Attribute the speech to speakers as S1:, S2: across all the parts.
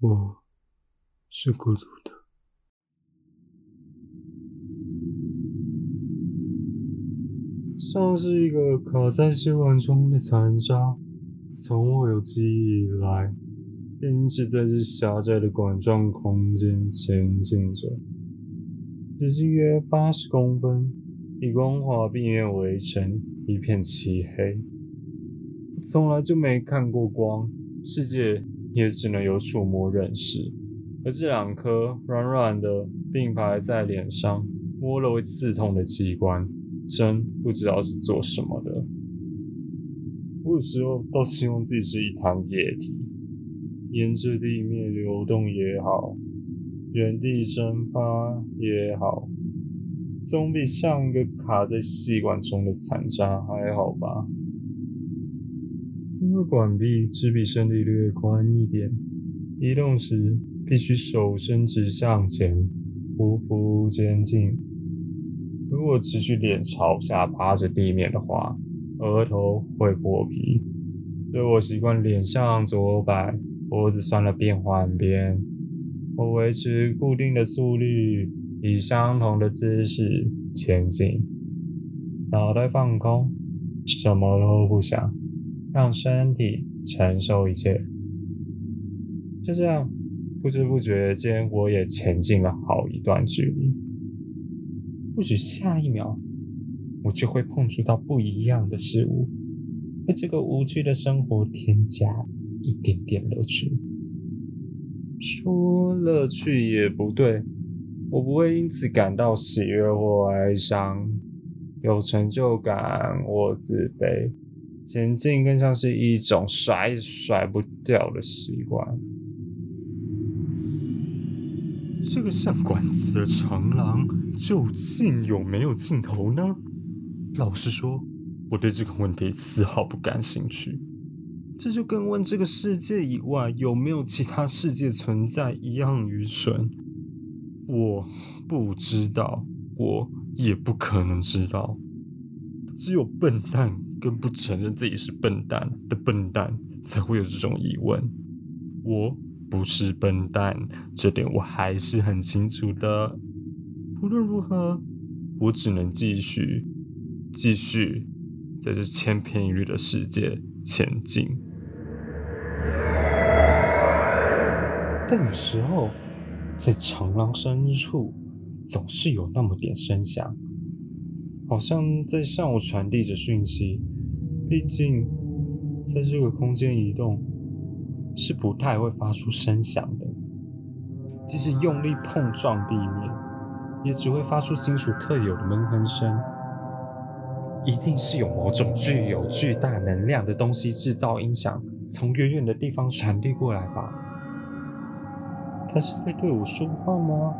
S1: 我是孤独的。像是一个卡在血管中的残渣，从我有记忆以来，便一直在这狭窄的管状空间前进着。直径约八十公分，以光滑壁面围成一片漆黑。从来就没看过光，世界也只能由触摸认识。而这两颗软软的并排在脸上，摸了会刺痛的器官。真不知道是做什么的。我有时候倒希望自己是一滩液体，沿着地面流动也好，原地蒸发也好，总比像一个卡在细管中的残渣还好吧？管壁只比身体略宽一点，移动时必须手伸直向前，匍匐前进。如果持续脸朝下趴着地面的话，额头会破皮。所以我习惯脸向左摆，脖子酸了变换边。我维持固定的速率，以相同的姿势前进。脑袋放空，什么都不想，让身体承受一切。就这样，不知不觉间，我也前进了好一段距离。或许下一秒，我就会碰触到不一样的事物，为这个无趣的生活添加一点点乐趣。说乐趣也不对，我不会因此感到喜悦或哀伤，有成就感或自卑。前进更像是一种甩也甩不掉的习惯。这个像管子的长廊究竟有没有尽头呢？老实说，我对这个问题丝毫不感兴趣。这就跟问这个世界以外有没有其他世界存在一样愚蠢。我不知道，我也不可能知道。只有笨蛋跟不承认自己是笨蛋的笨蛋才会有这种疑问。我。不是笨蛋，这点我还是很清楚的。无论如何，我只能继续、继续在这千篇一律的世界前进。但有时候，在长廊深处，总是有那么点声响，好像在向我传递着讯息。毕竟，在这个空间移动。是不太会发出声响的，即使用力碰撞地面，也只会发出金属特有的闷哼声。一定是有某种具有巨大能量的东西制造音响，从远远的地方传递过来吧？他是在对我说话吗？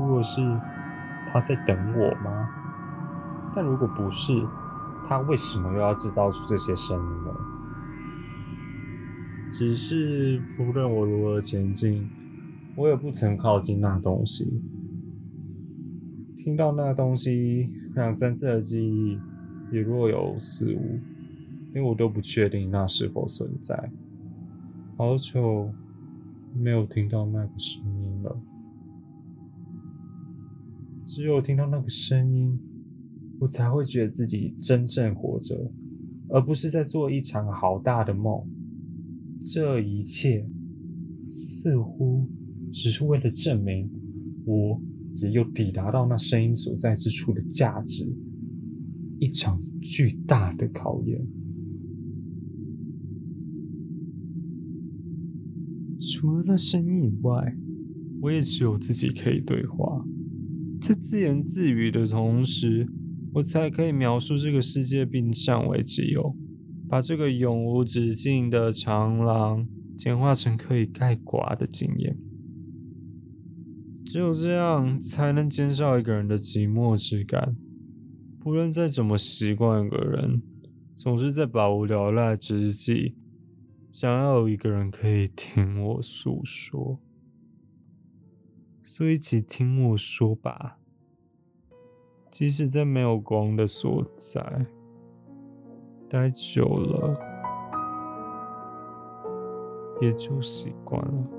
S1: 如果是，他在等我吗？但如果不是，他为什么又要制造出这些声音呢？只是无论我如何前进，我也不曾靠近那东西。听到那东西两三次的记忆也若有似无，因为我都不确定那是否存在。好久没有听到那个声音了，只有听到那个声音，我才会觉得自己真正活着，而不是在做一场好大的梦。这一切似乎只是为了证明，我也有抵达到那声音所在之处的价值。一场巨大的考验。除了那声音以外，我也只有自己可以对话。在自言自语的同时，我才可以描述这个世界并占为己有。把这个永无止境的长廊简化成可以盖刮的经验，只有这样才能减少一个人的寂寞之感。不论再怎么习惯一个人，总是在百无聊赖之际，想要有一个人可以听我诉说。所以，请听我说吧，即使在没有光的所在。待久了，也就习惯了。